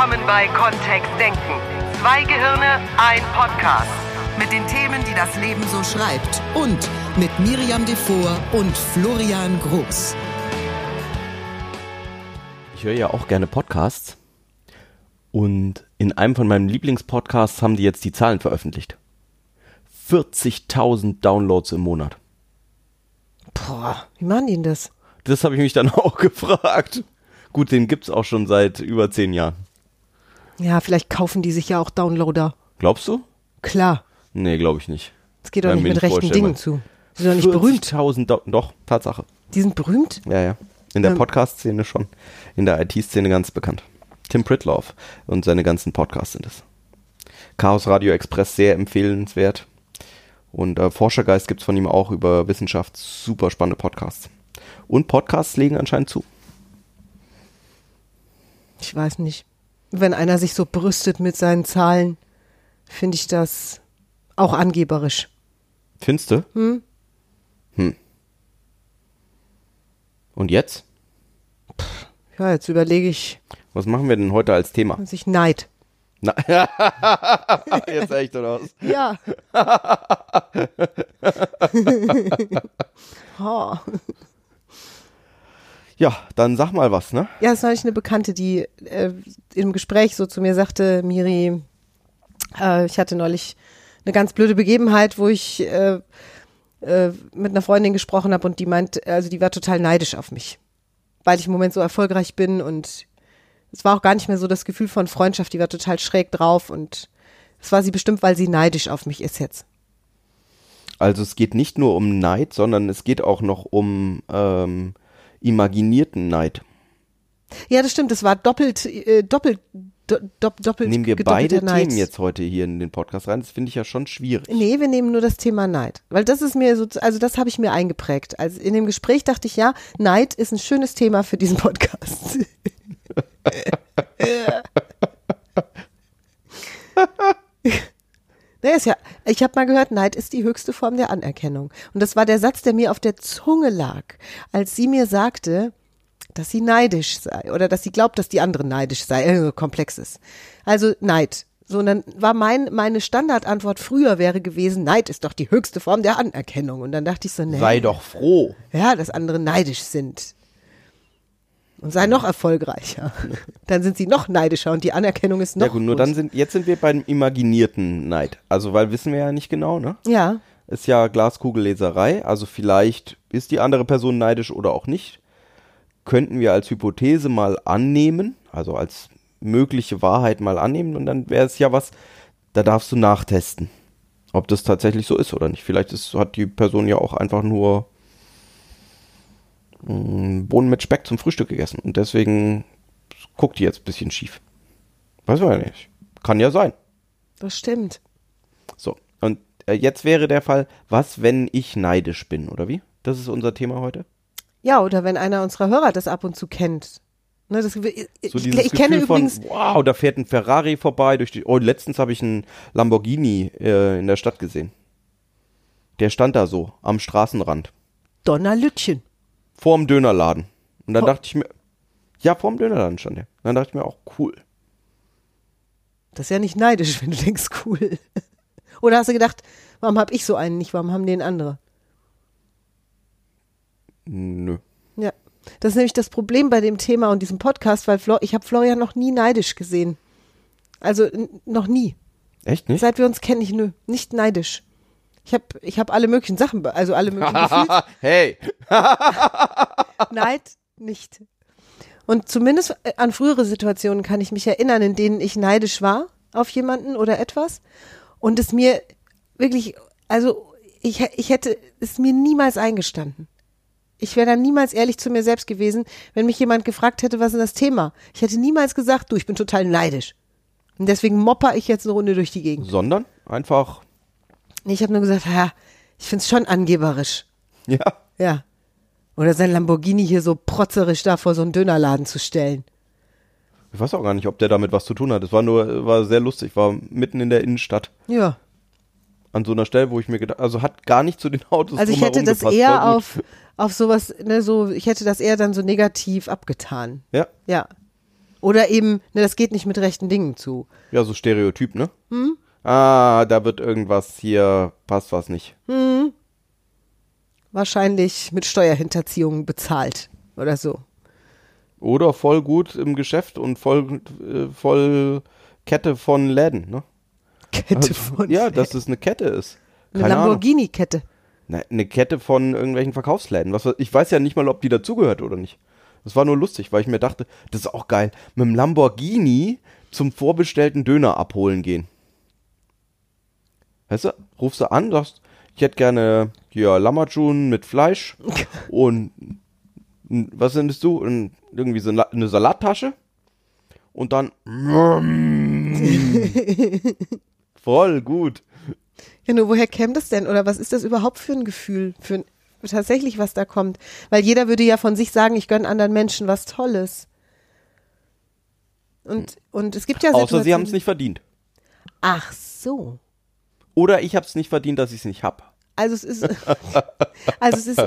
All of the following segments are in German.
Willkommen bei Kontext Denken. Zwei Gehirne, ein Podcast. Mit den Themen, die das Leben so schreibt. Und mit Miriam Devor und Florian Groß. Ich höre ja auch gerne Podcasts. Und in einem von meinen Lieblingspodcasts haben die jetzt die Zahlen veröffentlicht. 40.000 Downloads im Monat. Boah, wie machen die denn das? Das habe ich mich dann auch gefragt. Gut, den gibt's auch schon seit über zehn Jahren. Ja, vielleicht kaufen die sich ja auch Downloader. Glaubst du? Klar. Nee, glaube ich nicht. Das geht doch nicht mit rechten Dingen zu. Die sind doch nicht berühmt. 40.000 Do doch, Tatsache. Die sind berühmt? Ja, ja. In der Ähm. Podcast-Szene schon. In der IT-Szene ganz bekannt. Tim Pritloff und seine ganzen Podcasts sind es. Chaos Radio Express sehr empfehlenswert. Und äh, Forschergeist gibt's von ihm auch über Wissenschaft. Super spannende Podcasts. Und Podcasts legen anscheinend zu. Ich weiß nicht. Wenn einer sich so brüstet mit seinen Zahlen, finde ich das auch angeberisch. Findest du? Hm. Hm. Und jetzt? Ja, jetzt überlege ich, Was machen wir denn heute als Thema? was ich Neid. Na, jetzt echt oder was? Ja. oh. Ja, dann sag mal was, ne? Ja, es ist neulich eine Bekannte, die äh, im Gespräch so zu mir sagte, Miri, äh, ich hatte neulich eine ganz blöde Begebenheit, wo ich äh, äh, mit einer Freundin gesprochen habe und die meint, also die war total neidisch auf mich, weil ich im Moment so erfolgreich bin und es war auch gar nicht mehr so das Gefühl von Freundschaft, die war total schräg drauf und es war sie bestimmt, weil sie neidisch auf mich ist jetzt. Also es geht nicht nur um Neid, sondern es geht auch noch um ähm, imaginierten Neid. Ja, das stimmt, es war doppelt, äh, doppelt, do, dopp- doppelt Nehmen wir beide Neid. Themen jetzt heute hier in den Podcast rein. Das finde ich ja schon schwierig. Nee, wir nehmen nur das Thema Neid. Weil das ist mir so, also das habe ich mir eingeprägt. Also in dem Gespräch dachte ich, ja, Neid ist ein schönes Thema für diesen Podcast. Nee, ist ja, ich habe mal gehört, Neid ist die höchste Form der Anerkennung. Und das war der Satz, der mir auf der Zunge lag, als sie mir sagte, dass sie neidisch sei oder dass sie glaubt, dass die andere neidisch sei, äh, komplex ist. Also Neid. So, und dann war mein, meine Standardantwort früher wäre gewesen, Neid ist doch die höchste Form der Anerkennung. Und dann dachte ich so, nee. Sei doch froh. Ja, dass andere neidisch sind. Und sei noch erfolgreicher. Dann sind sie noch neidischer und die Anerkennung ist noch. ja gut, nur größer. dann sind, jetzt sind wir beim imaginierten Neid. Also, weil wissen wir ja nicht genau, ne? Ja. Ist ja Glaskugelleserei. Also vielleicht ist die andere Person neidisch oder auch nicht. Könnten wir als Hypothese mal annehmen, also als mögliche Wahrheit mal annehmen und dann wäre es ja was, da darfst du nachtesten, ob das tatsächlich so ist oder nicht. Vielleicht ist, hat die Person ja auch einfach nur Bohnen mit Speck zum Frühstück gegessen und deswegen guckt die jetzt ein bisschen schief. Weiß man ja nicht. Kann ja sein. Das stimmt. So, und äh, jetzt wäre der Fall, was, wenn ich neidisch bin, oder wie? Das ist unser Thema heute. Ja, oder wenn einer unserer Hörer das ab und zu kennt. Ne, das, ich, So ich, ich kenne Gefühl übrigens, von, wow, da fährt ein Ferrari vorbei durch die. Oh, letztens habe ich einen Lamborghini äh, in der Stadt gesehen. Der stand da so am Straßenrand, Donnerlütchen. Vorm Dönerladen. Und dann Vor- dachte ich mir, ja, vorm Dönerladen stand der. Dann dachte ich mir auch, cool. Das ist ja nicht neidisch, wenn du denkst, cool. Oder hast du gedacht, warum habe ich so einen nicht, warum haben den andere? Nö. Ja. Das ist nämlich das Problem bei dem Thema und diesem Podcast, weil Flor ich habe Florian noch nie neidisch gesehen. Also noch nie. Echt nicht? Seit wir uns kennen, ich nö, nicht neidisch. Ich habe ich hab alle möglichen Sachen, also alle möglichen Gefühls hey, Neid nicht. Und zumindest äh, an frühere Situationen kann ich mich erinnern, in denen ich neidisch war auf jemanden oder etwas und es mir wirklich, also ich, ich hätte es mir niemals eingestanden. Ich wäre dann niemals ehrlich zu mir selbst gewesen, wenn mich jemand gefragt hätte, was ist denn das Thema? Ich hätte niemals gesagt, du, ich bin total neidisch. Und deswegen mopper ich jetzt eine Runde durch die Gegend. sondern einfach, Ich habe nur gesagt, ja, ich find's schon angeberisch. ja. Ja. Oder sein Lamborghini hier so protzerisch da vor so einen Dönerladen zu stellen. Ich weiß auch gar nicht, ob der damit was zu tun hat. Es war nur, war sehr lustig, war mitten in der Innenstadt. Ja. An so einer Stelle, wo ich mir gedacht, also hat gar nicht zu den Autos Also ich hätte das eher auf, auf sowas, ne, so, ich hätte das eher dann so negativ abgetan. Ja, Ja. Oder eben, ne, das geht nicht mit rechten Dingen zu. Ja, so Stereotyp, ne? Ah, da wird irgendwas hier, passt was nicht. Wahrscheinlich mit Steuerhinterziehung bezahlt oder so. Oder voll gut im Geschäft und voll, äh, voll Kette von Läden, ne? Kette Also, von. ja, dass es eine Kette ist. eine Keine Ahnung. Lamborghini-Kette. Ne, eine Kette von irgendwelchen Verkaufsläden. Was, ich weiß ja nicht mal, ob die dazugehört oder nicht. Das war nur lustig, weil ich mir dachte, das ist auch geil. Mit dem Lamborghini zum vorbestellten Döner abholen gehen. Weißt du, rufst du an, sagst, ich hätte gerne hier Lammertschun mit Fleisch und was findest du? Und irgendwie so eine Salattasche und dann voll gut. Ja, nur woher käme das denn? Oder was ist das überhaupt für ein Gefühl? Für ein, tatsächlich, was da kommt? Weil jeder würde ja von sich sagen, ich gönne anderen Menschen was Tolles. Und, und es gibt ja Außer sie Situationen- haben es nicht verdient. Ach so. Oder ich habe es nicht verdient, dass ich es nicht hab. Also es ist, also es ist,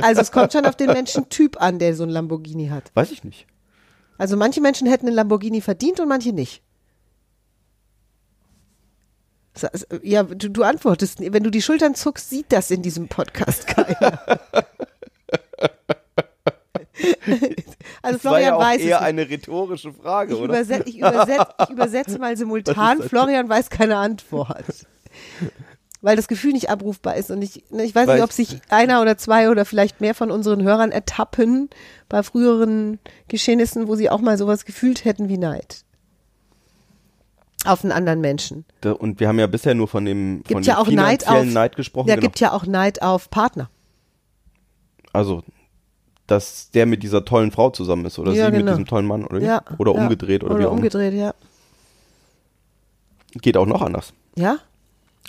also es kommt schon auf den Menschentyp an, der so ein Lamborghini hat. Weiß ich nicht. Also manche Menschen hätten einen Lamborghini verdient und manche nicht. Heißt, Ja, du, du antwortest, wenn du die Schultern zuckst, sieht das in diesem Podcast keiner. also Das war ja Florian auch weiß eher eine rhetorische Frage, Ich, oder? überset, ich, überset, ich übersetze mal simultan. Florian weiß keine Antwort. Weil das Gefühl nicht abrufbar ist. Und ich, ne, ich weiß Weil nicht, ob ich- sich einer oder zwei oder vielleicht mehr von unseren Hörern ertappen bei früheren Geschehnissen, wo sie auch mal sowas gefühlt hätten wie Neid. Auf einen anderen Menschen. Da- Und wir haben ja bisher nur von dem, von Gibt ja dem auch Neid auf. Neid gesprochen. Ja, genau. gibt ja auch Neid auf Partner. Also, dass der mit dieser tollen Frau zusammen ist oder Ja, sie mit genau. diesem tollen Mann oder, wie? Ja. oder ja. umgedreht oder, wie Oder auch immer. umgedreht, ja. Geht auch noch anders. Ja?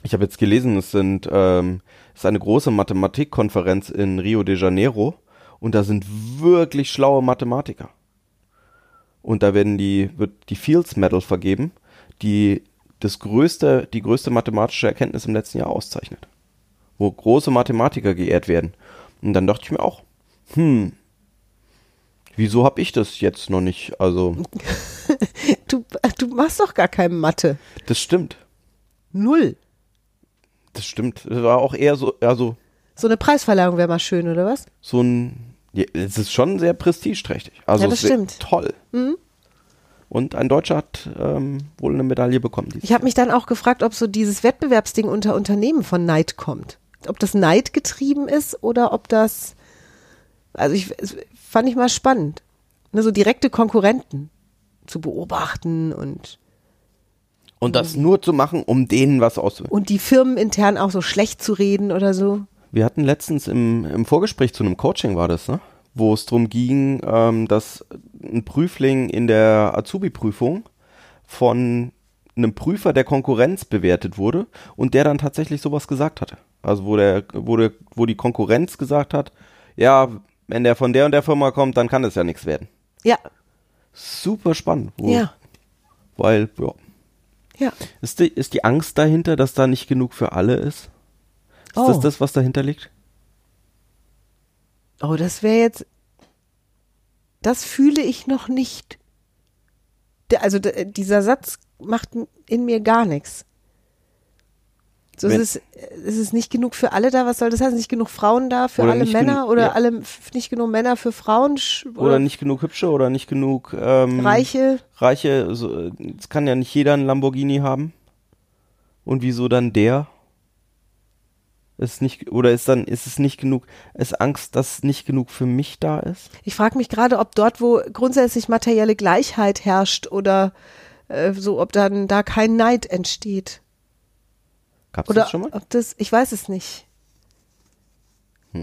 Ich habe jetzt gelesen, es sind ähm, es ist eine große Mathematikkonferenz in Rio de Janeiro und da sind wirklich schlaue Mathematiker. Und da werden die wird die Fields Medal vergeben, die das größte die größte mathematische Erkenntnis im letzten Jahr auszeichnet. Wo große Mathematiker geehrt werden. Und dann dachte ich mir auch, hm, wieso habe ich das jetzt noch nicht? Also, Du, du machst doch gar keine Mathe. das stimmt. Null. Das stimmt. Das war auch eher so, also So eine Preisverleihung wäre mal schön, oder was? so ein. Ja, es ist schon sehr prestigeträchtig. Also Ja, das stimmt. Mhm. Toll. Und ein Deutscher hat ähm, wohl eine Medaille bekommen. Ich habe mich dann auch gefragt, ob so dieses Wettbewerbsding unter Unternehmen von Neid kommt. Ob das Neid getrieben ist oder ob das, also ich fand ich mal spannend, ne, so direkte Konkurrenten zu beobachten und Und Mhm. das nur zu machen, um denen was auszuwählen. und die Firmen intern auch so schlecht zu reden oder so. Wir hatten letztens im, im Vorgespräch zu einem Coaching war das, ne? Wo es darum ging, ähm, dass ein Prüfling in der Azubi-Prüfung von einem Prüfer der Konkurrenz bewertet wurde und der dann tatsächlich sowas gesagt hatte. Also wo der, wo der, wo die Konkurrenz gesagt hat, ja, wenn der von der und der Firma kommt, dann kann das ja nichts werden. Ja, Super spannend. Wo, ja, Weil, ja. Ja. Ist die, ist die Angst dahinter, dass da nicht genug für alle ist? Ist Oh. das das, was dahinter liegt? Oh, das wäre jetzt, das fühle ich noch nicht. Also dieser Satz macht in mir gar nichts. So, es, ist, es ist nicht genug für alle da. Was soll das heißen? Nicht genug Frauen da für Oder alle Männer oder ja. alle nicht genug Männer für Frauen sch- Oder, nicht genug hübsche oder nicht genug ähm, Reiche? Reiche. So, es kann ja nicht jeder einen Lamborghini haben. Und wieso dann der? Ist nicht oder ist dann ist es nicht genug? Ist Angst, dass nicht genug für mich da ist? Ich frage mich gerade, ob dort, wo grundsätzlich materielle Gleichheit herrscht oder äh, so, ob dann da kein Neid entsteht. Gab's Oder das schon mal? ob das, ich weiß es nicht.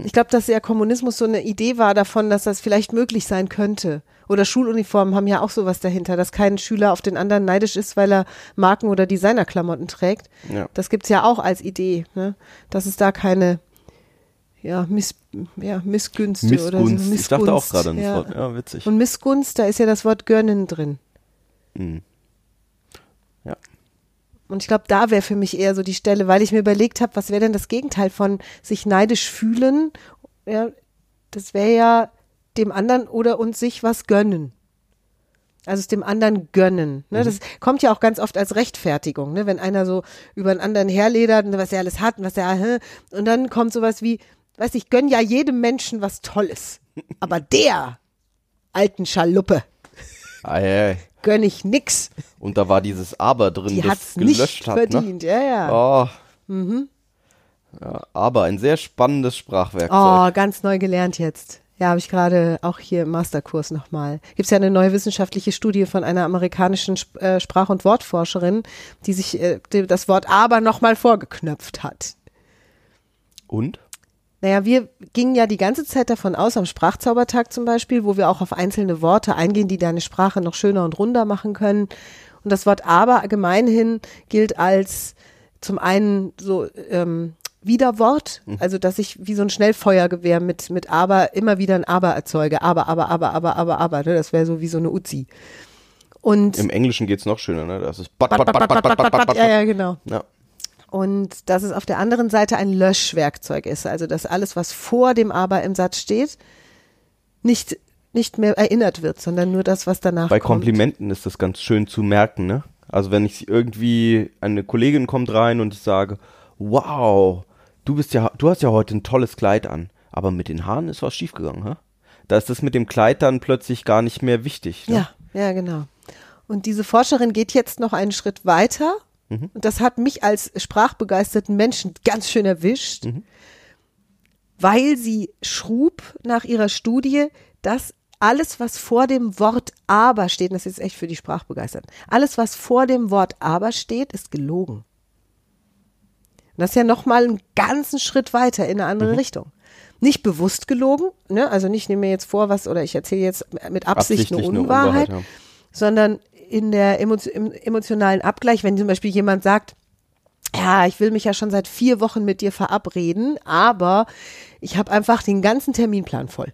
Ich glaube, dass der Kommunismus so eine Idee war davon, dass das vielleicht möglich sein könnte. Oder Schuluniformen haben ja auch sowas dahinter, dass kein Schüler auf den anderen neidisch ist, weil er Marken- oder Designerklamotten trägt. Ja. Das gibt's ja auch als Idee, ne? dass es da keine ja, Miss, ja, Missgünste oder so. Missgunst. Ich dachte auch gerade an das ja. Wort. Ja, witzig. Und Missgunst, da ist ja das Wort gönnen drin. Mhm. Ja. Und ich glaube, da wäre für mich eher so die Stelle, weil ich mir überlegt habe, was wäre denn das Gegenteil von sich neidisch fühlen? Ja, das wäre ja dem anderen oder uns sich was gönnen. Also es dem anderen gönnen. Mhm. Ne? Das kommt ja auch ganz oft als Rechtfertigung, ne? wenn einer so über einen anderen herledert und was er alles hat und was er, hä? und dann kommt sowas wie, weiß ich, gönn ja jedem Menschen was Tolles. Aber der alten Schaluppe Ei, ei. Gönn ich nix. Und da war dieses Aber drin, Die das hat's nicht gelöscht hat. verdient. Ne? Ja, ja. Oh. Ja, aber ein sehr spannendes Sprachwerkzeug. Oh, ganz neu gelernt jetzt. Ja, habe ich gerade auch hier im Masterkurs nochmal. Gibt es ja eine neue wissenschaftliche Studie von einer amerikanischen Sp äh, Sprach- und Wortforscherin, die sich äh, das Wort aber nochmal vorgeknöpft hat. Und? Naja, wir gingen ja die ganze Zeit davon aus, am Sprachzaubertag zum Beispiel, wo wir auch auf einzelne Worte eingehen, die deine Sprache noch schöner und runder machen können. Und das Wort aber gemeinhin gilt als zum einen so ähm, Widerwort, also dass ich wie so ein Schnellfeuergewehr mit, mit aber immer wieder ein aber erzeuge. Aber, aber, aber, aber, aber, aber. Ne? Das wäre so wie so eine Uzi. Und Im Englischen geht's noch schöner, ne? Das ist bat, Bat, bat, bat, bat, bat, bat, bat, bat, bat. ja, ja, genau. Ja. Und dass es auf der anderen Seite ein Löschwerkzeug ist, also dass alles, was vor dem Aber im Satz steht, nicht, nicht mehr erinnert wird, sondern nur das, was danach Bei kommt. Komplimenten ist das ganz schön zu merken, ne? Also wenn ich irgendwie, eine Kollegin kommt rein und ich sage, wow, du bist ja, du hast ja heute ein tolles Kleid an, aber mit den Haaren ist was schiefgegangen, ha? Da ist das mit dem Kleid dann plötzlich gar nicht mehr wichtig. Ne? Ja, ja, genau. Und diese Forscherin geht jetzt noch einen Schritt weiter. Und das hat mich als sprachbegeisterten Menschen ganz schön erwischt, weil sie schrub nach ihrer Studie, dass alles, was vor dem Wort aber steht, und das ist echt für die Sprachbegeisterten, alles, was vor dem Wort aber steht, ist gelogen. Und das ist ja nochmal einen ganzen Schritt weiter in eine andere Richtung. Nicht bewusst gelogen, ne? also nicht nehme mir jetzt vor, was, oder ich erzähle jetzt mit Absicht eine eine Unwahrheit, Unwahrheit, sondern in der emotionalen Abgleich, wenn zum Beispiel jemand sagt, ja, ich will mich ja schon seit vier Wochen mit dir verabreden, aber ich habe einfach den ganzen Terminplan voll.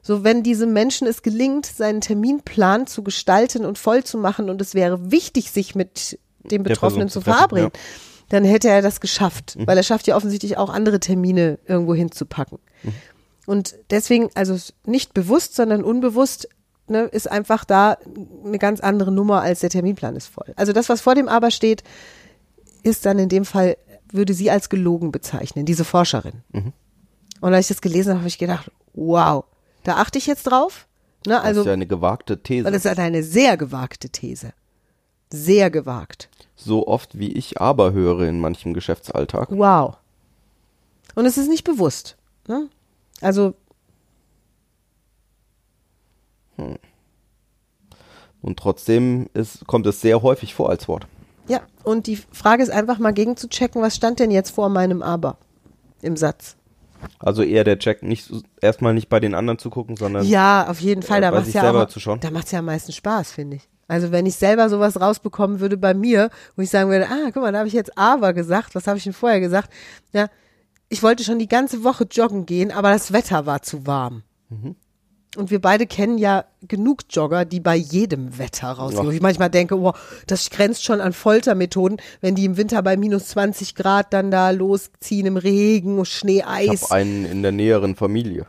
So, wenn diesem Menschen es gelingt, seinen Terminplan zu gestalten und voll zu machen und es wäre wichtig, sich mit dem Betroffenen zu verabreden, dann hätte er das geschafft, weil er schafft ja offensichtlich auch andere Termine irgendwo hinzupacken. Und deswegen, also nicht bewusst, sondern unbewusst, ne, ist einfach da eine ganz andere Nummer als der Terminplan ist voll. Also das, was vor dem Aber steht, ist dann in dem Fall, würde sie als gelogen bezeichnen, diese Forscherin. Und als ich das gelesen habe, habe ich gedacht, wow, da achte ich jetzt drauf. Ne, Das also, ist ja eine gewagte These. es ist eine sehr gewagte These. Sehr gewagt. so oft wie ich aber höre in manchem Geschäftsalltag. Wow. Und es ist nicht bewusst. Ne? Also, Und trotzdem ist, kommt es sehr häufig vor als Wort. ja. Und die Frage ist einfach mal gegenzuchecken, was stand denn jetzt vor meinem Aber im Satz? Also eher der Check, nicht erstmal nicht bei den anderen zu gucken, sondern Ja, auf jeden Fall. Da bei macht's sich ja selber auch, zu schauen. Da macht's ja am meisten Spaß, finde ich. Also wenn ich selber sowas rausbekommen würde bei mir, wo ich sagen würde, ah, guck mal, da habe ich jetzt aber gesagt, was habe ich denn vorher gesagt? Ja, ich wollte schon die ganze Woche joggen gehen, aber das Wetter war zu warm. Mhm. Und wir beide kennen ja genug Jogger, die bei jedem Wetter rausgehen. Wo ich manchmal denke, oh, das grenzt schon an Foltermethoden, wenn die im Winter bei minus 20 Grad dann da losziehen im Regen, Schnee, ich Eis. habe einen in der näheren Familie.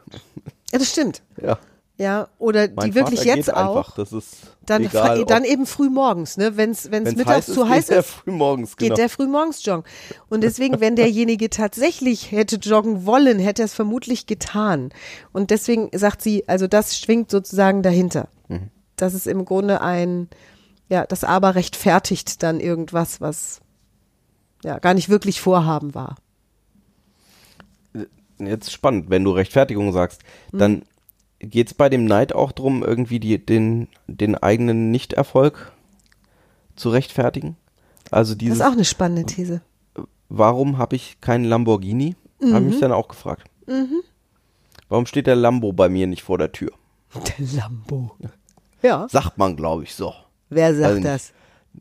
Ja, das stimmt. Ja, Ja, oder mein die wirklich Vater jetzt geht auch. einfach. Das ist Dann, egal, dann eben früh morgens, ne? Wenn es wenn's mittags heiß zu ist, heiß geht er ist, früh morgens, geht genau. der früh morgens joggen. Und deswegen, wenn derjenige tatsächlich hätte joggen wollen, hätte er es vermutlich getan. Und deswegen sagt sie, also das schwingt sozusagen dahinter. Mhm. Das ist im Grunde ein, ja, das aber rechtfertigt dann irgendwas, was ja gar nicht wirklich Vorhaben war. Jetzt spannend, wenn du Rechtfertigung sagst, Hm. dann geht es bei dem Neid auch drum, irgendwie die, den, den eigenen Nichterfolg zu rechtfertigen? Also Das dieses, ist auch eine spannende These. warum habe ich keinen Lamborghini? Habe ich Mhm. mich dann auch gefragt. Warum steht der Lambo bei mir nicht vor der Tür? Der Lambo. Ja, Sagt man, glaube ich, so. wer sagt nicht. das?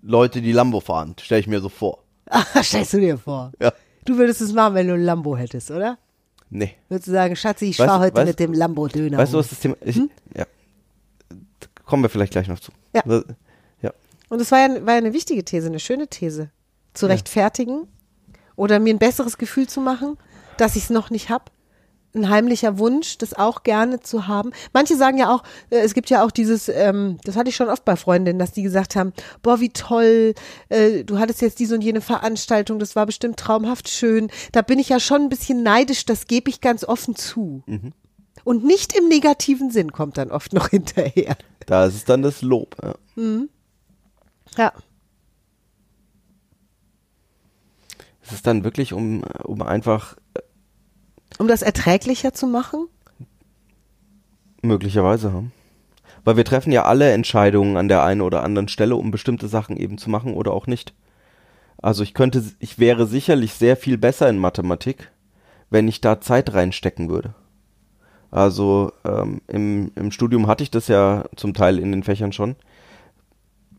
Leute, die Lambo fahren, stelle ich mir so vor. Ah, stellst du dir vor. Ja. Du würdest es machen, wenn du ein Lambo hättest, oder? Nee. Würdest du sagen, Schatzi, ich Weißt- fahre heute weißt- mit dem Lambo-Döner. Weißt du, was das Thema ich, Ja. Kommen wir vielleicht gleich noch zu. Ja. Das- ja. Und es war ja, war ja eine wichtige These, eine schöne These. Zu rechtfertigen oder mir ein besseres Gefühl zu machen, dass ich es noch nicht hab. Ein heimlicher Wunsch, das auch gerne zu haben. Manche sagen ja auch, äh, es gibt ja auch dieses, ähm, das hatte ich schon oft bei Freundinnen, dass die gesagt haben, boah, wie toll, äh, du hattest jetzt diese und jene Veranstaltung, das war bestimmt traumhaft schön. Da bin ich ja schon ein bisschen neidisch, das gebe ich ganz offen zu. Und nicht im negativen Sinn kommt dann oft noch hinterher. Da ist es dann das Lob. Ja. Ja. Es ist dann wirklich, um, um einfach Um das erträglicher zu machen? möglicherweise haben. Weil wir treffen ja alle Entscheidungen an der einen oder anderen Stelle, um bestimmte Sachen eben zu machen oder auch nicht. Also ich könnte, ich wäre sicherlich sehr viel besser in Mathematik, wenn ich da Zeit reinstecken würde. Also ähm, im, im Studium hatte ich das ja zum Teil in den Fächern schon.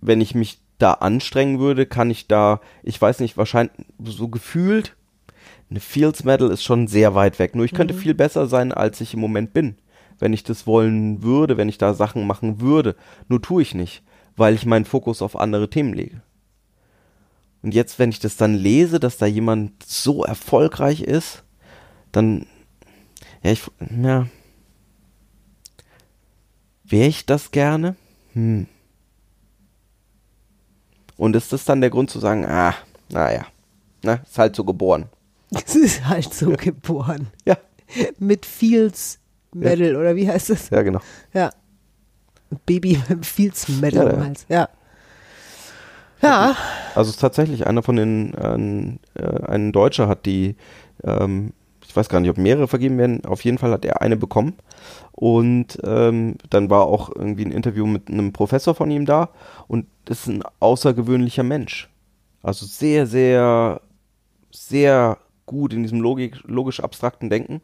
Wenn ich mich da anstrengen würde, kann ich da, ich weiß nicht, wahrscheinlich so gefühlt, eine Fields Medal ist schon sehr weit weg. Nur ich könnte viel besser sein, als ich im Moment bin. Wenn ich das wollen würde, wenn ich da Sachen machen würde. Nur tue ich nicht, weil ich meinen Fokus auf andere Themen lege. Und jetzt, wenn ich das dann lese, dass da jemand so erfolgreich ist, dann, ja, ich, ja, wäre ich das gerne? Hm. Und ist das dann der Grund zu sagen, ah, naja, na, ist halt so geboren. Es ist halt so geboren. Ja, Mit Fields Medal, oder wie heißt das? ja, genau. Ja. Baby Fields Medal Ja, ja. Hals. Ja. Ja. Also es ist tatsächlich einer von den, ein, äh, ein Deutscher hat die, ähm, ich weiß gar nicht, ob mehrere vergeben werden, auf jeden Fall hat er eine bekommen. Und ähm, dann war auch irgendwie ein Interview mit einem Professor von ihm da und das ist ein außergewöhnlicher Mensch. Also sehr, sehr, sehr gut in diesem logik, logisch abstrakten Denken,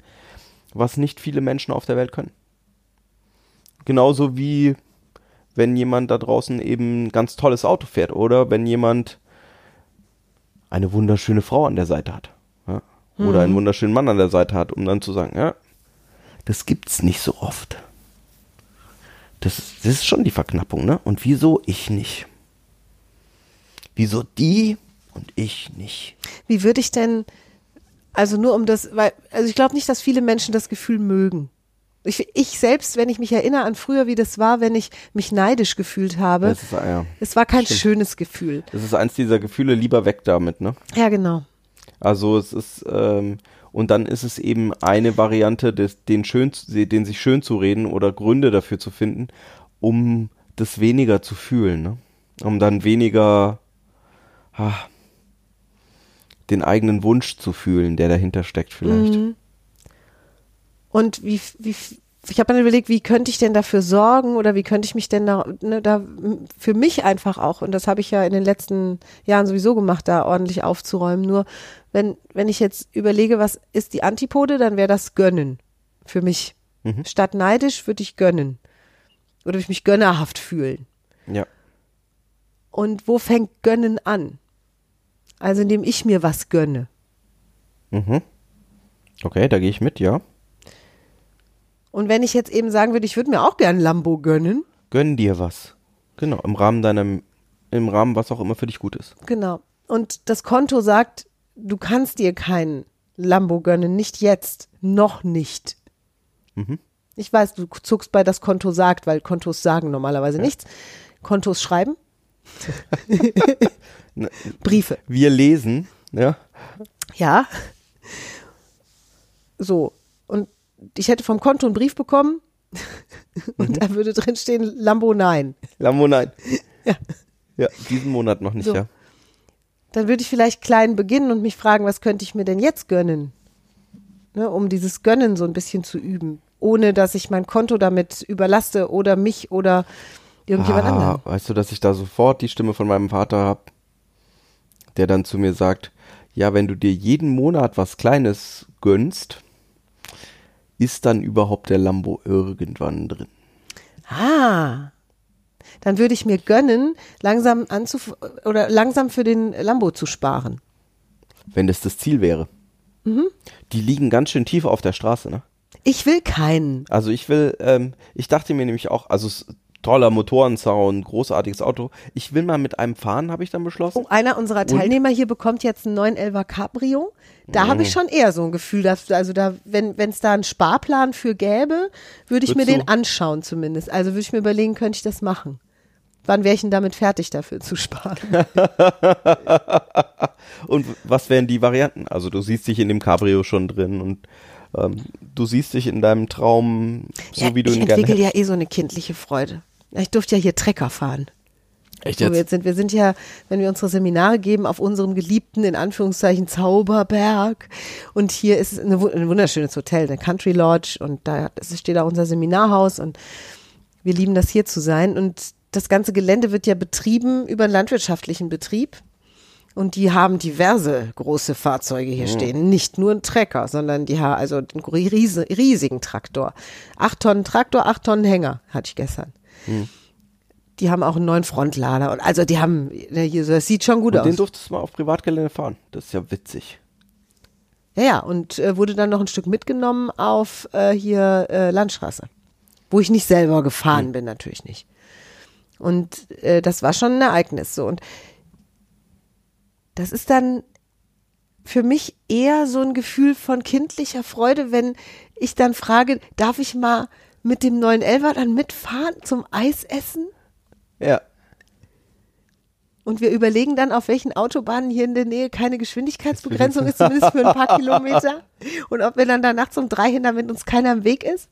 was nicht viele Menschen auf der Welt können. Genauso wie wenn jemand da draußen eben ein ganz tolles Auto fährt oder wenn jemand eine wunderschöne Frau an der Seite hat. Ja? Oder einen wunderschönen Mann an der Seite hat, um dann zu sagen, ja, das gibt's nicht so oft. Das, ist- das ist schon die Verknappung, ne? Und wieso ich nicht? Wieso die und ich nicht? Wie würde ich denn, also nur um das, weil, also ich glaube nicht, dass viele Menschen das Gefühl mögen. Ich, ich selbst, wenn ich mich erinnere an früher, wie das war, wenn ich mich neidisch gefühlt habe, ist, ja, es war kein stimmt. schönes Gefühl. das ist eins dieser Gefühle, lieber weg damit, ne? Ja, genau. Also es ist, ähm, und dann ist es eben eine Variante, des, den, schön, den sich schön zu reden oder Gründe dafür zu finden, um das weniger zu fühlen, ne? Um dann weniger ah, den eigenen Wunsch zu fühlen, der dahinter steckt vielleicht. Und wie, wie, ich habe dann überlegt, wie könnte ich denn dafür sorgen oder wie könnte ich mich denn da, ne, da für mich einfach auch, und das habe ich ja in den letzten Jahren sowieso gemacht, da ordentlich aufzuräumen. Nur wenn, wenn ich jetzt überlege, was ist die Antipode, dann wäre das gönnen für mich. Statt neidisch würde ich gönnen. Oder würde ich mich gönnerhaft fühlen. Ja. Und wo fängt gönnen an? Also indem ich mir was gönne. Mhm. Okay, da gehe ich mit, ja. Und wenn ich jetzt eben sagen würde, ich würde mir auch gern Lambo gönnen, Gönn dir was. Genau, im Rahmen deiner, im Rahmen, was auch immer für dich gut ist. Genau. Und das Konto sagt, du kannst dir kein Lambo gönnen, nicht jetzt, noch nicht. Ich weiß, du zuckst bei das Konto sagt, weil Kontos sagen normalerweise nichts. Kontos schreiben. Briefe. Wir lesen, ja. Ja. So. Und ich hätte vom Konto einen Brief bekommen und da würde drin stehen Lambo nein. Lambo, nein. Ja. Ja, diesen Monat noch nicht, So. ja. dann würde ich vielleicht klein beginnen und mich fragen, was könnte ich mir denn jetzt gönnen? Ne, um dieses Gönnen so ein bisschen zu üben, ohne dass ich mein Konto damit überlaste oder mich oder irgendjemand ah, anderen. Weißt du, dass ich da sofort die Stimme von meinem Vater hab, der dann zu mir sagt, ja, wenn du dir jeden Monat was Kleines gönnst, ist dann überhaupt der Lambo irgendwann drin? Ah. Dann würde ich mir gönnen, langsam anzuf oder langsam für den Lambo zu sparen. Wenn das das Ziel wäre. Mhm. Die liegen ganz schön tief auf der Straße, ne? Ich will keinen. Also ich will, ähm, ich dachte mir nämlich auch, also es, toller Motorensound, großartiges Auto. Ich will mal mit einem fahren, habe ich dann beschlossen. Oh, einer unserer Teilnehmer hier bekommt jetzt einen 911er Cabrio. Da habe ich schon eher so ein Gefühl, dass, also da, wenn es da einen Sparplan für gäbe, würde ich mir Würdest den du- anschauen zumindest. Also würde ich mir überlegen, könnte ich das machen. Wann wäre ich denn damit fertig, dafür zu sparen? Und was wären die Varianten? Also du siehst dich in dem Cabrio schon drin und ähm, du siehst dich in deinem Traum so ja, wie du ich ihn gerne entwickle hättest. ja eh so eine kindliche Freude. Ich durfte ja hier Trecker fahren. Echt Wo wir jetzt sind. Wir sind ja, wenn wir unsere Seminare geben, auf unserem geliebten, in Anführungszeichen, Zauberberg. Und hier ist eine, ein wunderschönes Hotel, eine Country Lodge. Und da steht auch unser Seminarhaus. Und wir lieben das hier zu sein. Und das ganze Gelände wird ja betrieben über einen landwirtschaftlichen Betrieb. Und die haben diverse große Fahrzeuge hier stehen. Nicht nur ein Trecker, sondern die haben also einen riesigen Traktor. Acht Tonnen Traktor, acht Tonnen Hänger, hatte ich gestern. Die haben auch einen neuen Frontlader. Und also die haben, ne, hier, so, das sieht schon gut Und den aus. durftest du mal auf Privatgelände fahren. Das ist ja witzig. Ja, ja, und äh, wurde dann noch ein Stück mitgenommen auf äh, hier äh, Landstraße. Wo ich nicht selber gefahren bin, natürlich nicht. Und äh, das war schon ein Ereignis so. Und das ist dann für mich eher so ein Gefühl von kindlicher Freude, wenn ich dann frage, darf ich mal mit dem neuen Elfer dann mitfahren zum Eisessen? Ja. Und wir überlegen dann, auf welchen Autobahnen hier in der Nähe keine Geschwindigkeitsbegrenzung ist, zumindest für ein paar Kilometer. Und ob wir dann da nachts um drei hin, damit uns keiner im Weg ist.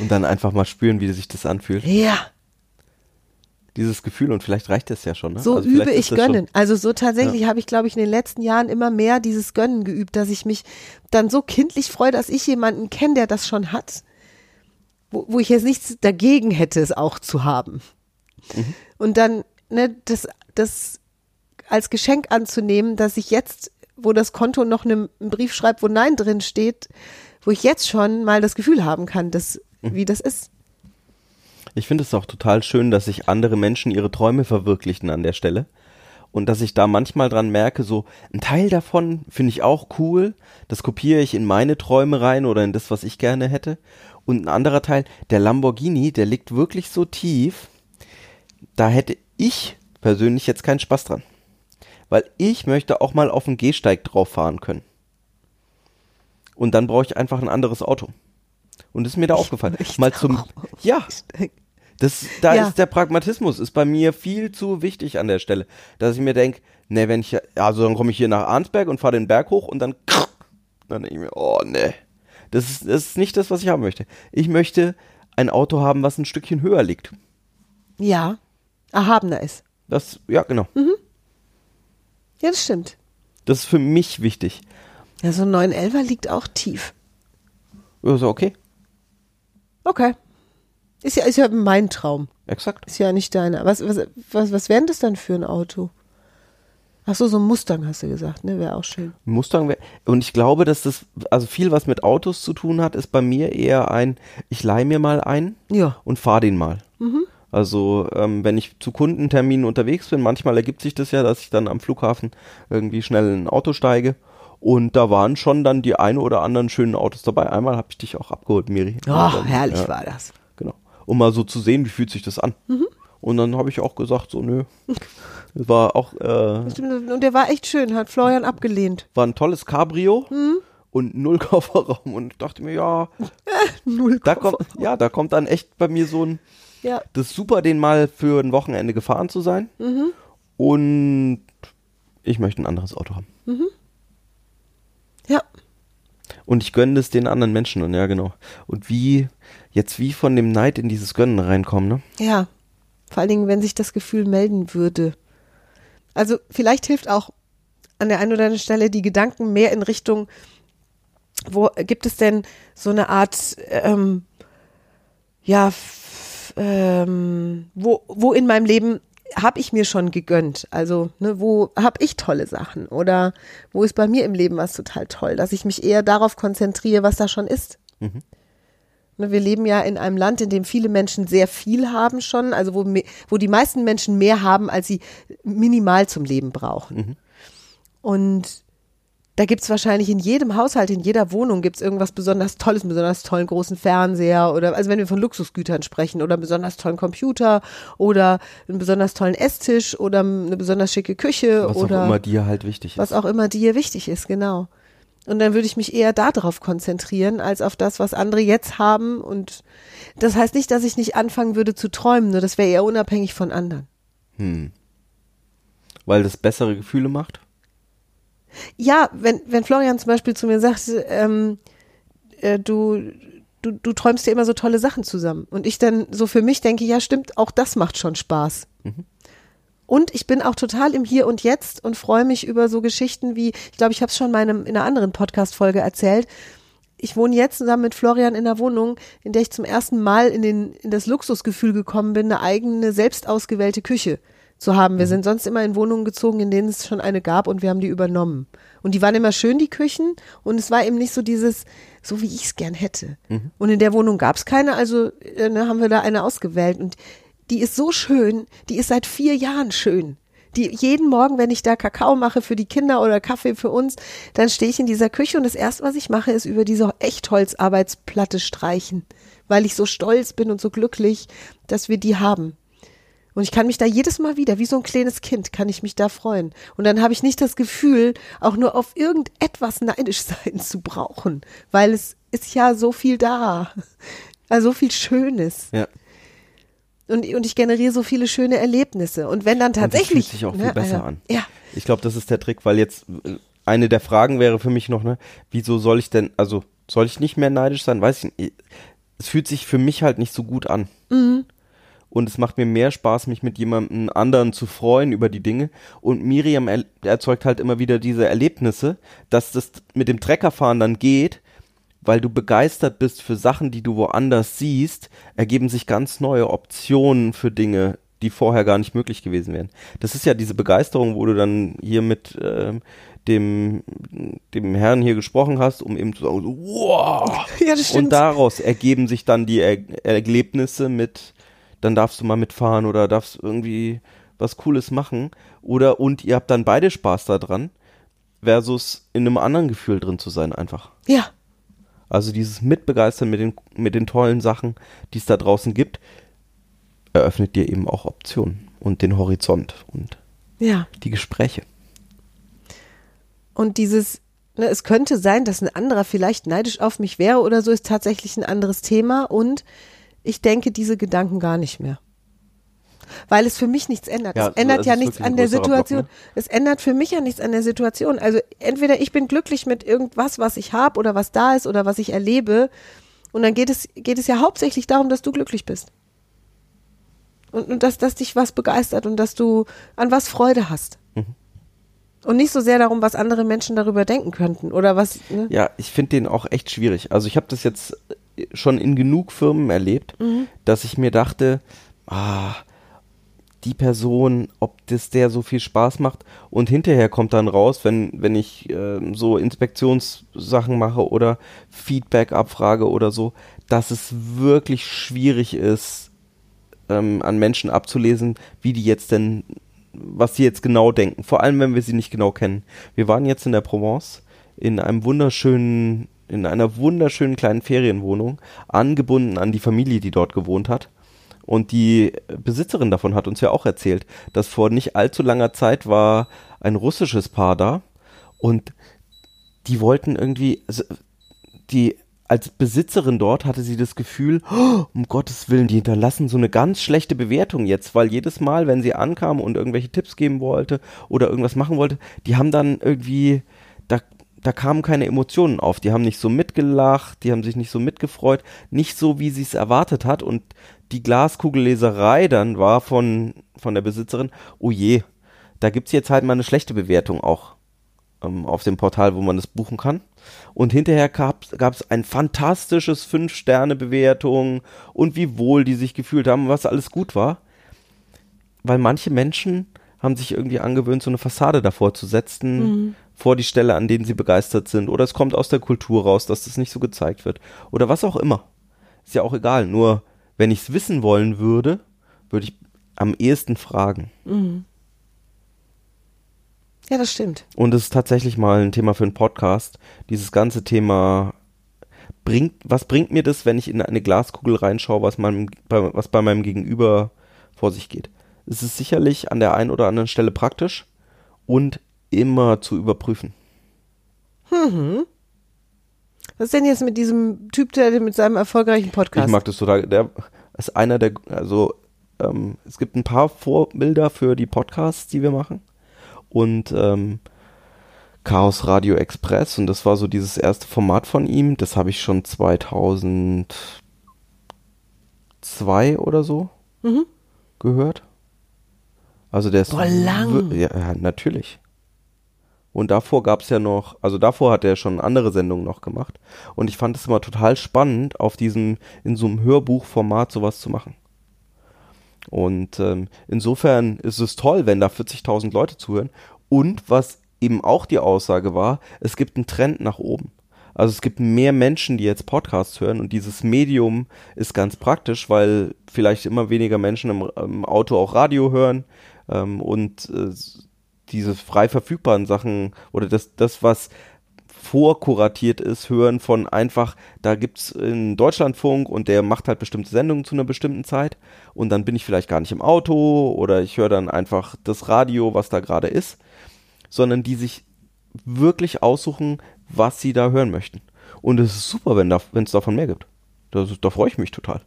Und dann einfach mal spüren, wie sich das anfühlt. Ja, Dieses Gefühl und vielleicht reicht es ja schon. Ne? so Also übe ich das Gönnen. Also so tatsächlich habe ich, glaube ich, in den letzten Jahren immer mehr dieses Gönnen geübt, dass ich mich dann so kindlich freue, dass ich jemanden kenne, der das schon hat. Wo, wo ich jetzt nichts dagegen hätte, es auch zu haben. Mhm. Und dann, ne, das, das als Geschenk anzunehmen, dass ich jetzt, wo das Konto noch ne- einen Brief schreibt, wo Nein drin steht, wo ich jetzt schon mal das Gefühl haben kann, dass, Mhm. wie das ist. Ich finde es auch total schön, dass sich andere Menschen ihre Träume verwirklichen an der Stelle. Und dass ich da manchmal dran merke, so ein Teil davon finde ich auch cool. Das kopiere ich in meine Träume rein oder in das, was ich gerne hätte. Und ein anderer Teil, der Lamborghini, der liegt wirklich so tief. Da hätte ich persönlich jetzt keinen Spaß dran. Weil ich möchte auch mal auf dem Gehsteig drauf fahren können. Und dann brauche ich einfach ein anderes Auto. Und das ist mir da aufgefallen. möchte Mal zum, ja, das, da Ja. ist der Pragmatismus, ist bei mir viel zu wichtig an der Stelle, dass ich mir denke, ne, wenn ich, also dann komme ich hier nach Arnsberg und fahre den Berg hoch und dann, dann denke ich mir, oh ne, das ist, das ist nicht das, was ich haben möchte. Ich möchte ein Auto haben, was ein Stückchen höher liegt. Ja, erhabener ist. Das, ja, genau. Ja, das stimmt. Das ist für mich wichtig. Ja, so ein 911er liegt auch tief. Also, okay, Okay. Ist ja, ist ja mein Traum. exakt. Ist ja nicht deiner. Was, was, was, was wäre denn das dann für ein Auto? Ach so, so ein Mustang hast du gesagt, ne? Wäre auch schön. Mustang wär, und ich glaube, dass das, also viel, was mit Autos zu tun hat, ist bei mir eher ein, ich leih mir mal ein Ja. und fahr den mal. Also, ähm, wenn ich zu Kundenterminen unterwegs bin, manchmal ergibt sich das ja, dass ich dann am Flughafen irgendwie schnell in ein Auto steige. Und da waren schon dann die eine oder anderen schönen Autos dabei. Einmal habe ich dich auch abgeholt, Miri. Oh, dann, herrlich ja, war das. Um mal so zu sehen, wie fühlt sich das an. Und dann habe ich auch gesagt, so, nö. Das war auch, äh, Stimmt, Und der war echt schön, hat Florian abgelehnt. war ein tolles Cabrio und null Kofferraum. Und ich dachte mir, ja, Null da kommt, ja, da kommt dann echt bei mir so ein, Ja. das ist super, den mal für ein Wochenende gefahren zu sein. Und ich möchte ein anderes Auto haben. Ja. Und ich gönne es den anderen Menschen. Und ja, genau. Und wie, jetzt wie von dem Neid in dieses Gönnen reinkommen, ne? Ja. Vor allen Dingen, wenn sich das Gefühl melden würde. Also vielleicht hilft auch an der einen oder anderen Stelle die Gedanken mehr in Richtung, wo gibt es denn so eine Art, ähm, ja, f- ähm, wo, wo in meinem Leben habe ich mir schon gegönnt? Also, ne, wo habe ich tolle Sachen? Oder wo ist bei mir im Leben was total toll, dass ich mich eher darauf konzentriere, was da schon ist? Ne, Wir leben ja in einem Land, in dem viele Menschen sehr viel haben schon, also wo, wo die meisten Menschen mehr haben, als sie minimal zum Leben brauchen. Und da gibt's wahrscheinlich in jedem Haushalt, in jeder Wohnung gibt's irgendwas besonders Tolles, einen besonders tollen großen Fernseher oder, also wenn wir von Luxusgütern sprechen oder einen besonders tollen Computer oder einen besonders tollen Esstisch oder eine besonders schicke Küche Was oder auch immer dir halt wichtig ist. was auch immer dir wichtig ist, genau. Und dann würde ich mich eher darauf konzentrieren, als auf das, was andere jetzt haben. Und das heißt nicht, dass ich nicht anfangen würde zu träumen, nur das wäre eher unabhängig von anderen. Hm. Weil das bessere Gefühle macht? Ja, wenn, wenn Florian zum Beispiel zu mir sagt, ähm, äh, du, du, du träumst dir immer so tolle Sachen zusammen. Und ich dann so für mich denke, ja stimmt, auch das macht schon Spaß. Und ich bin auch total im Hier und Jetzt und freue mich über so Geschichten wie, ich glaube, ich habe es schon in, meinem, in einer anderen Podcast-Folge erzählt. Ich wohne jetzt zusammen mit Florian in einer Wohnung, in der ich zum ersten Mal in, den, in das Luxusgefühl gekommen bin, eine eigene, selbst ausgewählte Küche zu haben. Wir sind sonst immer in Wohnungen gezogen, in denen es schon eine gab und wir haben die übernommen. Und die waren immer schön, die Küchen, und es war eben nicht so dieses, so wie ich es gern hätte. Und in der Wohnung gab es keine, also äh, ne, haben wir da eine ausgewählt. Und die ist so schön, die ist seit vier Jahren schön. Die jeden Morgen, wenn ich da Kakao mache für die Kinder oder Kaffee für uns, dann stehe ich in dieser Küche und das erste, was ich mache, ist über diese Echtholzarbeitsplatte streichen, weil ich so stolz bin und so glücklich, dass wir die haben. Und ich kann mich da jedes Mal wieder, wie so ein kleines Kind, kann ich mich da freuen. Und dann habe ich nicht das Gefühl, auch nur auf irgendetwas neidisch sein zu brauchen, weil es ist ja so viel da. Also so viel Schönes. Ja. Und, und ich generiere so viele schöne Erlebnisse. Und wenn dann Und das tatsächlich. fühlt sich auch viel ne, besser also, an. Ja. Ich glaube, das ist der Trick, weil jetzt äh, eine der Fragen wäre für mich noch, ne, wieso soll ich denn, also soll ich nicht mehr neidisch sein? Weiß ich nicht. Es fühlt sich für mich halt nicht so gut an. Und es macht mir mehr Spaß, mich mit jemandem anderen zu freuen über die Dinge. Und Miriam er erzeugt halt immer wieder diese Erlebnisse, dass das mit dem Treckerfahren dann geht, weil du begeistert bist für Sachen, die du woanders siehst, ergeben sich ganz neue Optionen für Dinge, die vorher gar nicht möglich gewesen wären. Das ist ja diese Begeisterung, wo du dann hier mit ähm, dem, dem Herrn hier gesprochen hast, um eben zu sagen, so, wow! Ja, das stimmt. Und daraus ergeben sich dann die er Erlebnisse mit, dann darfst du mal mitfahren oder darfst irgendwie was Cooles machen. Oder und ihr habt dann beide Spaß daran, versus in einem anderen Gefühl drin zu sein einfach. ja. Also dieses Mitbegeistern mit den, mit den tollen Sachen, die es da draußen gibt, eröffnet dir eben auch Optionen und den Horizont und Ja. die Gespräche. Und dieses, ne, es könnte sein, dass ein anderer vielleicht neidisch auf mich wäre oder so, ist tatsächlich ein anderes Thema. Und ich denke diese Gedanken gar nicht mehr. Weil es für mich nichts ändert. Ja, es ändert ja nichts an der größerer Block, Situation. ne? Es ändert für mich ja nichts an der Situation. Also entweder ich bin glücklich mit irgendwas, was ich habe oder was da ist oder was ich erlebe. Und dann geht es, geht es ja hauptsächlich darum, dass du glücklich bist. Und, und dass, dass dich was begeistert und dass du an was Freude hast. Mhm. Und nicht so sehr darum, was andere Menschen darüber denken könnten oder was. Ne? Ja, ich finde den auch echt schwierig. Also ich habe das jetzt schon in genug Firmen erlebt, dass ich mir dachte, ah, die Person, ob das der so viel Spaß macht und hinterher kommt dann raus, wenn, wenn ich ähm, so Inspektionssachen mache oder Feedback abfrage oder so, dass es wirklich schwierig ist, ähm, an Menschen abzulesen, wie die jetzt denn, was sie jetzt genau denken. Vor allem, wenn wir sie nicht genau kennen. Wir waren jetzt in der Provence in einem wunderschönen, in einer wunderschönen kleinen Ferienwohnung, angebunden an die Familie, die dort gewohnt hat. Und die Besitzerin davon hat uns ja auch erzählt, dass vor nicht allzu langer Zeit war ein russisches Paar da und die wollten irgendwie, also die als Besitzerin dort hatte sie das Gefühl, oh, um Gottes Willen, die hinterlassen so eine ganz schlechte Bewertung jetzt, weil jedes Mal, wenn sie ankam und irgendwelche Tipps geben wollte oder irgendwas machen wollte, die haben dann irgendwie, da, kamen keine Emotionen auf. Die haben nicht so mitgelacht, die haben sich nicht so mitgefreut, nicht so, wie sie es erwartet hat. Und die Glaskugelleserei dann war von, von der Besitzerin, oh je, da gibt's jetzt halt mal eine schlechte Bewertung auch ähm, auf dem Portal, wo man das buchen kann. Und hinterher gab es ein fantastisches 5-Sterne-Bewertung und wie wohl die sich gefühlt haben, was alles gut war. Weil manche Menschen haben sich irgendwie angewöhnt, so eine Fassade davor zu setzen, vor die Stelle, an denen sie begeistert sind. Oder es kommt aus der Kultur raus, dass das nicht so gezeigt wird. Oder was auch immer. Ist ja auch egal. Nur, wenn ich es wissen wollen würde, würde ich am ehesten fragen. Ja, das stimmt. Und es ist tatsächlich mal ein Thema für einen Podcast. Dieses ganze Thema bringt, was bringt mir das, wenn ich in eine Glaskugel reinschaue, was, meinem, bei, was bei meinem Gegenüber vor sich geht? Es ist sicherlich an der einen oder anderen Stelle praktisch und immer zu überprüfen. Was ist denn jetzt mit diesem Typ, der mit seinem erfolgreichen Podcast? Ich mag das total. Der ist einer der, also ähm, es gibt ein paar Vorbilder für die Podcasts, die wir machen. Und ähm, Chaos Radio Express und das war so dieses erste Format von ihm. Das habe ich schon 2002 oder so gehört. Also der ist Boah, lang. ja, natürlich. Und davor gab es ja noch, also davor hat er schon andere Sendungen noch gemacht. Und ich fand es immer total spannend, auf diesem, in so einem Hörbuchformat sowas zu machen. Und ähm, insofern ist es toll, wenn da 40.000 Leute zuhören. Und was eben auch die Aussage war, es gibt einen Trend nach oben. Also es gibt mehr Menschen, die jetzt Podcasts hören und dieses Medium ist ganz praktisch, weil vielleicht immer weniger Menschen im, im Auto auch Radio hören ähm, und äh, diese frei verfügbaren Sachen oder das, das was vorkuratiert ist, hören von einfach, da gibt's einen Deutschlandfunk und der macht halt bestimmte Sendungen zu einer bestimmten Zeit und dann bin ich vielleicht gar nicht im Auto oder ich höre dann einfach das Radio, was da gerade ist, sondern die sich wirklich aussuchen, was sie da hören möchten. Und es ist super, wenn da, es davon mehr gibt. Das, da freue ich mich total.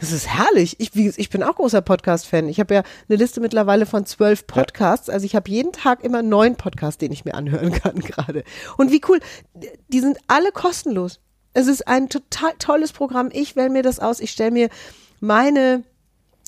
Das ist herrlich. Ich, wie, ich bin auch großer Podcast-Fan. Ich habe ja eine Liste mittlerweile von zwölf Podcasts. Also ich habe jeden Tag immer einen neuen Podcast, den ich mir anhören kann gerade. Und wie cool. Die sind alle kostenlos. Es ist ein total tolles Programm. Ich wähle mir das aus. Ich stelle mir meine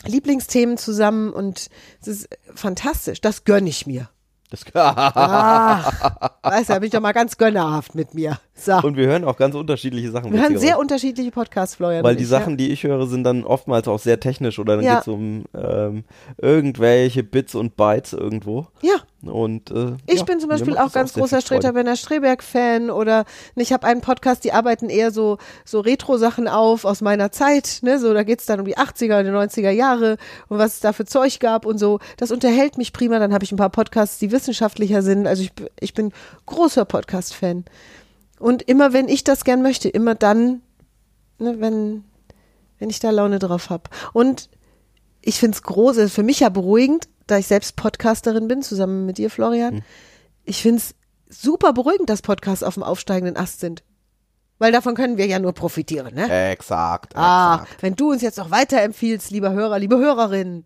Lieblingsthemen zusammen und es ist fantastisch. Das gönne ich mir. Das, Ah, weißt du, da bin ich doch mal ganz gönnerhaft mit mir. So. und wir hören auch ganz unterschiedliche Sachen. Wir hören sehr unterschiedliche Podcasts, Florian. Weil die ich, Sachen, die ich höre, sind dann oftmals auch sehr technisch oder dann Ja. geht's um ähm, irgendwelche Bits und Bytes irgendwo. Ja. Und äh, Ich ja, bin zum Beispiel auch ganz sehr großer. Streter Benner Streberg-Fan oder ich habe einen Podcast, die arbeiten eher so, so Retro-Sachen auf aus meiner Zeit, ne, so da geht's dann um die 80er, die 90er Jahre und was es da für Zeug gab und so. Das unterhält mich prima, dann habe ich ein paar Podcasts, die wissenschaftlicher sind, also ich, ich bin großer Podcast-Fan. Und immer wenn ich das gern möchte, immer dann, ne, wenn, wenn ich da Laune drauf habe. Und ich finde es groß, es ist für mich ja beruhigend, da ich selbst Podcasterin bin, zusammen mit dir, Florian. Ich finde es super beruhigend, dass Podcasts auf dem aufsteigenden Ast sind. Weil davon können wir ja nur profitieren, ne? Exakt. Ah, exakt. wenn du uns jetzt noch weiterempfiehlst, lieber Hörer, liebe Hörerin,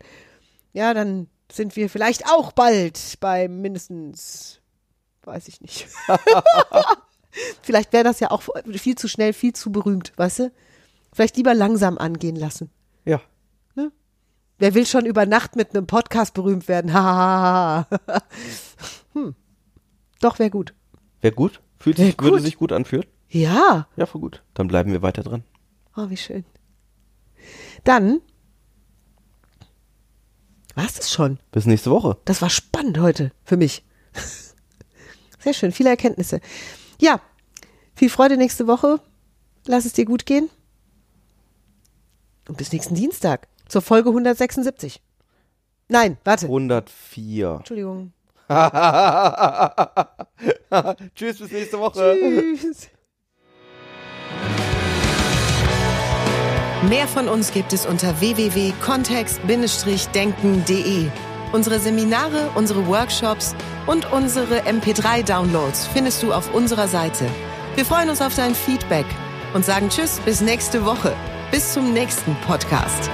ja, dann sind wir vielleicht auch bald bei mindestens, weiß ich nicht. vielleicht wäre das ja auch viel zu schnell, viel zu berühmt, weißt du? Vielleicht lieber langsam angehen lassen. Ja. Wer will schon über Nacht mit einem Podcast berühmt werden? Ha, ha, ha. hm. Doch, wäre gut. Wäre gut. Fühlt Wär sich, würde gut. sich gut anfühlen. Ja. Ja, voll gut. Dann bleiben wir weiter dran. Oh, wie schön. Dann war es das schon. Bis nächste Woche. Das war spannend heute für mich. Sehr schön, viele Erkenntnisse. Ja, viel Freude nächste Woche. Lass es dir gut gehen. Und bis nächsten Dienstag zur Folge 176. Nein, warte. 104. Entschuldigung. Tschüss, bis nächste Woche. Tschüss. Mehr von uns gibt es unter www.kontext-denken.de. Unsere Seminare, unsere Workshops und unsere MP3-Downloads findest du auf unserer Seite. Wir freuen uns auf dein Feedback und sagen Tschüss bis nächste Woche. Bis zum nächsten Podcast.